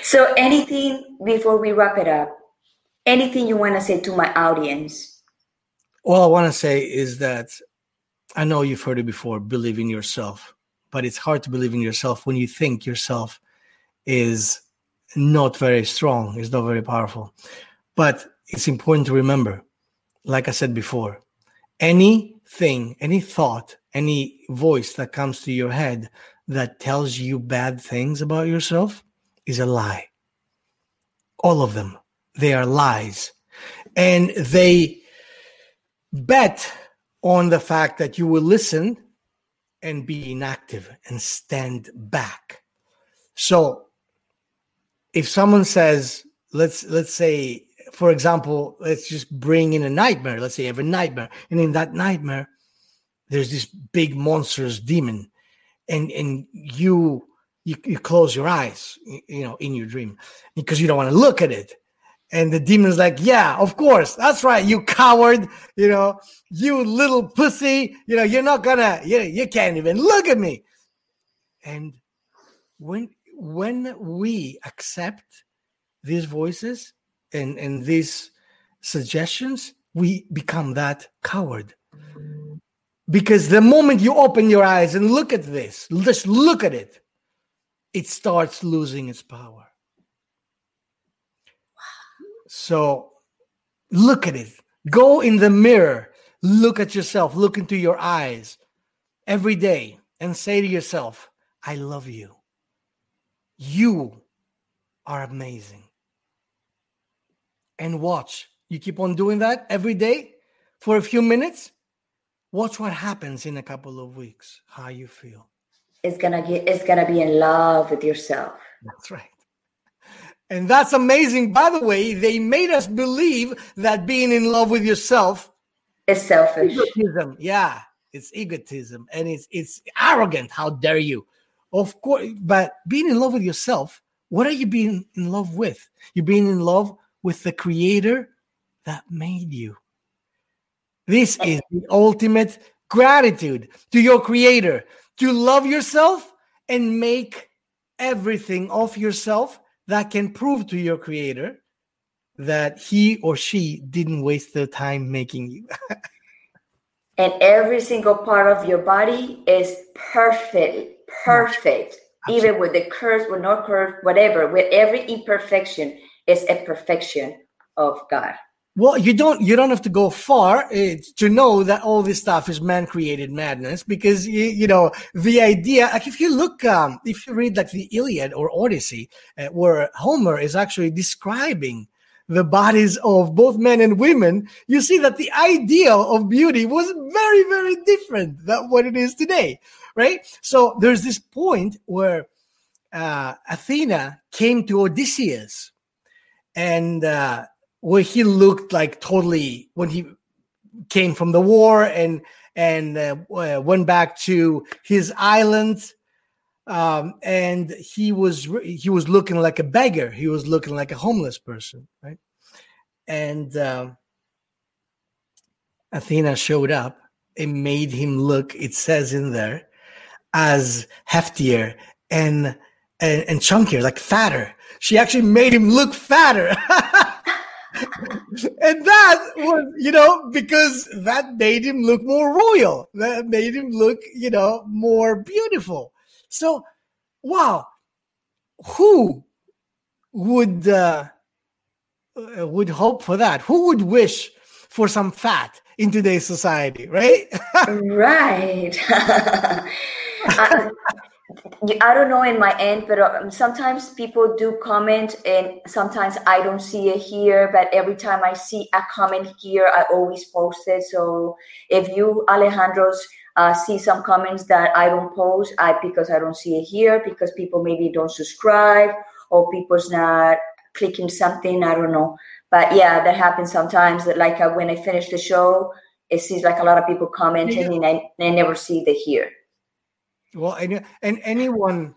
So, anything before we wrap it up? Anything you want to say to my audience? All I want to say is that I know you've heard it before believe in yourself, but it's hard to believe in yourself when you think yourself is not very strong, is not very powerful. But it's important to remember, like I said before, anything, any thought, any voice that comes to your head that tells you bad things about yourself is a lie. All of them, they are lies. And they bet on the fact that you will listen and be inactive and stand back. So if someone says, let's let's say, for example, let's just bring in a nightmare. Let's say you have a nightmare, and in that nightmare, there's this big monstrous demon, and and you you, you close your eyes, you know, in your dream because you don't want to look at it. And the demon's like, yeah, of course. That's right. You coward. You know, you little pussy. You know, you're not gonna, you, you can't even look at me. And when, when we accept these voices and, and these suggestions, we become that coward. Because the moment you open your eyes and look at this, just look at it, it starts losing its power. So look at it. Go in the mirror. Look at yourself. Look into your eyes every day and say to yourself, I love you. You are amazing. And watch. You keep on doing that every day for a few minutes. Watch what happens in a couple of weeks, how you feel. It's gonna get it's gonna be in love with yourself. That's right. And that's amazing. By the way, they made us believe that being in love with yourself is selfish. Egotism. Yeah, it's egotism and it's it's arrogant. How dare you? Of course, but being in love with yourself, what are you being in love with? You're being in love with the creator that made you. This is the ultimate gratitude to your creator to love yourself and make everything of yourself that can prove to your creator that he or she didn't waste their time making you. and every single part of your body is perfect, perfect. Absolutely. Even with the curves, with no curves, whatever, with every imperfection is a perfection of God. Well, you don't you don't have to go far uh, to know that all this stuff is man created madness because you, you, know the idea. Like if you look, um, if you read like the Iliad or Odyssey, uh, where Homer is actually describing the bodies of both men and women, you see that the ideal of beauty was very very different than what it is today, right? So there's this point where uh, Athena came to Odysseus, and uh, where he looked like totally when he came from the war and and uh, uh, went back to his island. Um, and he was he was looking like a beggar. He was looking like a homeless person right? And um, athena showed up and made him look it says in there as heftier and and, and chunkier like fatter. She actually made him look fatter and that was, you know, because that made him look more royal. That made him look, you know, more beautiful. So, wow, who would uh, uh would hope for that? Who would wish for some fat in today's society, right? right. I, I don't know in my end, but um, sometimes people do comment, and sometimes I don't see it here. But every time I see a comment here, I always post it. So if you, Alejandros, uh, see some comments that I don't post, I because I don't see it here because people maybe don't subscribe or people's not clicking something. I don't know, but yeah, that happens sometimes. That like uh, when I finish the show, it seems like a lot of people commenting, and I, I never see the here. Well, and, and anyone,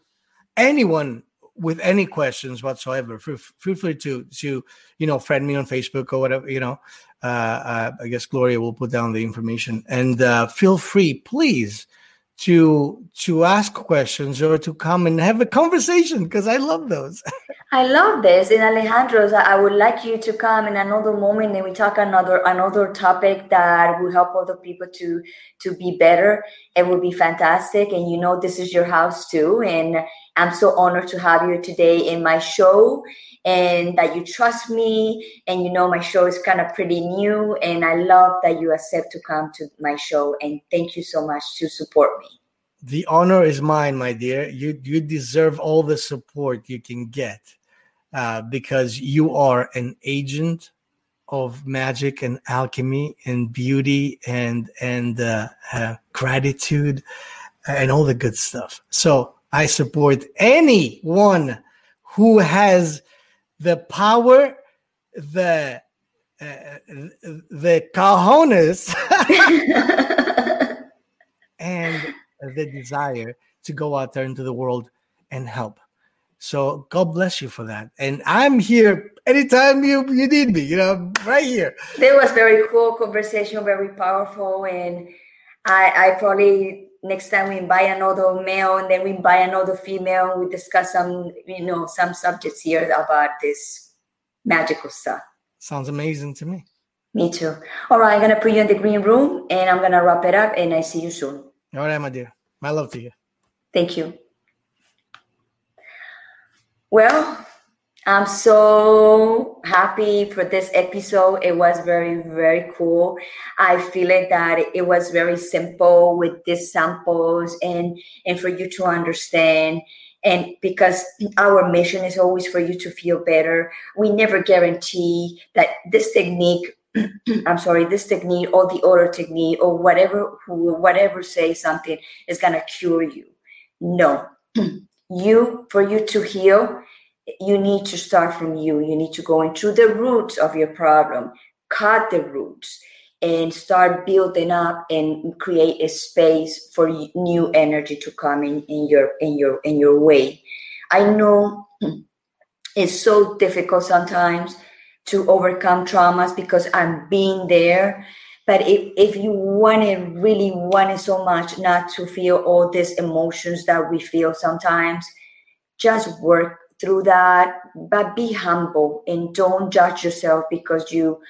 anyone with any questions whatsoever, feel, feel free to to you know friend me on Facebook or whatever. You know, uh, uh, I guess Gloria will put down the information, and uh, feel free, please, to to ask questions or to come and have a conversation because I love those. I love this. And Alejandro, I would like you to come in another moment and we talk another another topic that will help other people to to be better. It would be fantastic. And you know this is your house too. And I'm so honored to have you today in my show and that you trust me. And you know my show is kind of pretty new. And I love that you accept to come to my show. And thank you so much to support me. The honor is mine, my dear. You you deserve all the support you can get uh, because you are an agent of magic and alchemy and beauty and and uh, uh, gratitude and all the good stuff. So I support anyone who has the power, the uh, the cojones, and the desire to go out there into the world and help. So God bless you for that. And I'm here anytime you, you need me, you know, right here. It was very cool conversation, very powerful. And I, I probably next time we invite another male and then we invite another female, we discuss some, you know, some subjects here about this magical stuff. Sounds amazing to me. Me too. All right, I'm gonna put you in the green room and I'm gonna wrap it up and I see you soon. All right, my dear. My love to you. Thank you. Well, I'm so happy for this episode. It was very, very cool. I feel it that it was very simple with these samples and and for you to understand. And because our mission is always for you to feel better, we never guarantee that this technique I'm sorry, this technique or the other technique or whatever whatever say something is gonna cure you. No. you for you to heal you need to start from you. You need to go into the roots of your problem, cut the roots, and start building up and create a space for new energy to come in, in your in your in your way. I know it's so difficult sometimes to overcome traumas because I'm being there. But if, if you want it, really want it so much not to feel all these emotions that we feel sometimes, just work through that, but be humble and don't judge yourself because you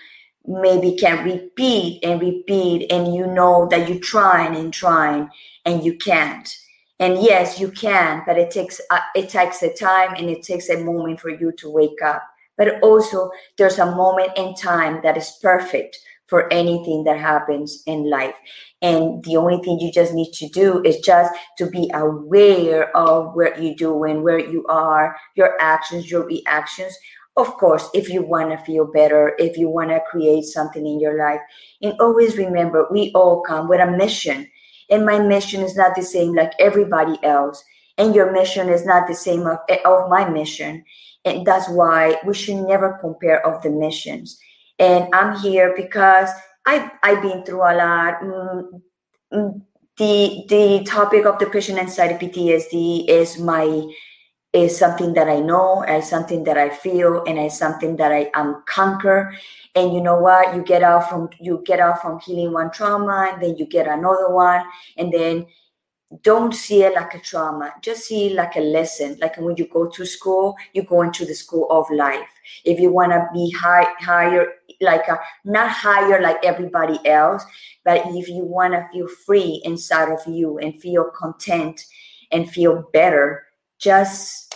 maybe can repeat and repeat and you know that you're trying and trying and you can't. And yes, you can, but it takes uh, it takes a time and it takes a moment for you to wake up. But also, there's a moment in time that is perfect for anything that happens in life. And the only thing you just need to do is just to be aware of what you're doing, where you are, your actions, your reactions. Of course, if you want to feel better, if you want to create something in your life, and always remember, we all come with a mission. And my mission is not the same like everybody else. And your mission is not the same of, of my mission. And that's why we should never compare of the missions and I'm here because I I've been through a lot. Mm, mm, the the topic of depression, anxiety, PTSD is my is something that I know, is something that I feel, and it's something that I am conquer. And you know what? You get out from you get out from healing one trauma, and then you get another one, and then don't see it like a trauma just see it like a lesson like when you go to school you go into the school of life if you want to be high higher like a, not higher like everybody else but if you want to feel free inside of you and feel content and feel better just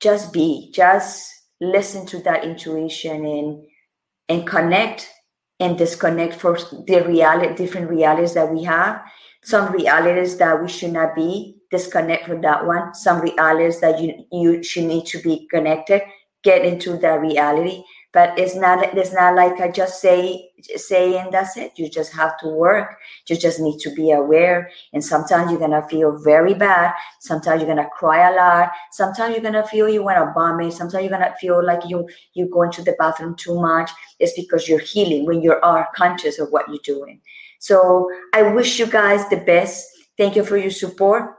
just be just listen to that intuition and and connect and disconnect for the reality different realities that we have. Some realities that we should not be disconnect from that one. Some realities that you you should need to be connected get into that reality. But it's not it's not like i just say say and that's it. You just have to work. You just need to be aware. And sometimes you're gonna feel very bad. Sometimes you're gonna cry a lot. Sometimes you're gonna feel you want to vomit. Sometimes you're gonna feel like you you go into the bathroom too much. It's because you're healing when you are conscious of what you're doing. So I wish you guys the best. Thank you for your support.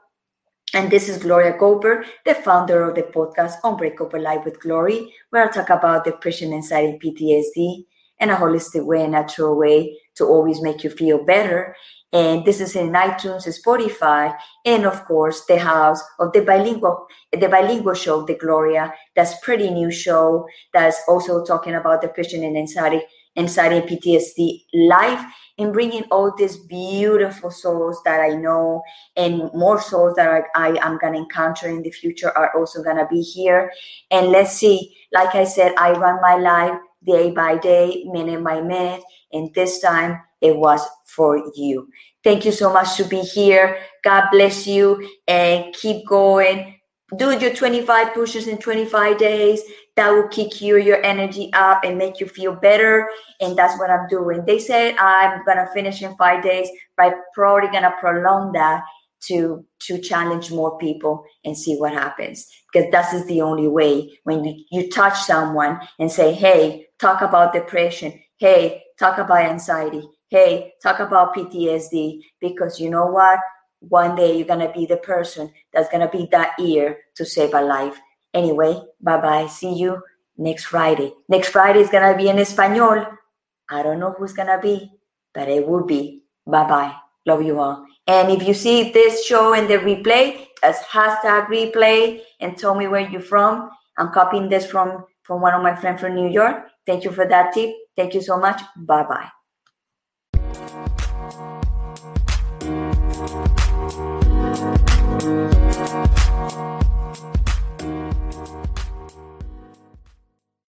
And this is Gloria Goldberg, the founder of the podcast Unbreakable Life with Glory, where I talk about depression, anxiety, PTSD in a holistic way, a natural way to always make you feel better and this is in iTunes, Spotify, and of course the house of the bilingual, the bilingual show, the Gloria. That's pretty new show. That's also talking about depression and anxiety, anxiety and PTSD life, and bringing all these beautiful souls that I know, and more souls that I, I am gonna encounter in the future are also gonna be here. And let's see. Like I said, I run my life day by day, minute by minute, and this time it was for you. Thank you so much to be here. God bless you and keep going. Do your 25 pushes in 25 days. That will kick you your energy up and make you feel better. And that's what I'm doing. They said I'm gonna finish in five days, but I'm probably gonna prolong that to to challenge more people and see what happens because that is the only way when you, you touch someone and say hey talk about depression hey talk about anxiety hey, talk about PTSD because you know what? One day you're going to be the person that's going to be that ear to save a life. Anyway, bye bye. See you next Friday. Next Friday is going to be in Espanol. I don't know who's going to be, but it will be. Bye bye. Love you all. And if you see this show in the replay, as hashtag replay and tell me where you're from. I'm copying this from, from one of my friends from New York. Thank you for that tip. Thank you so much. Bye bye.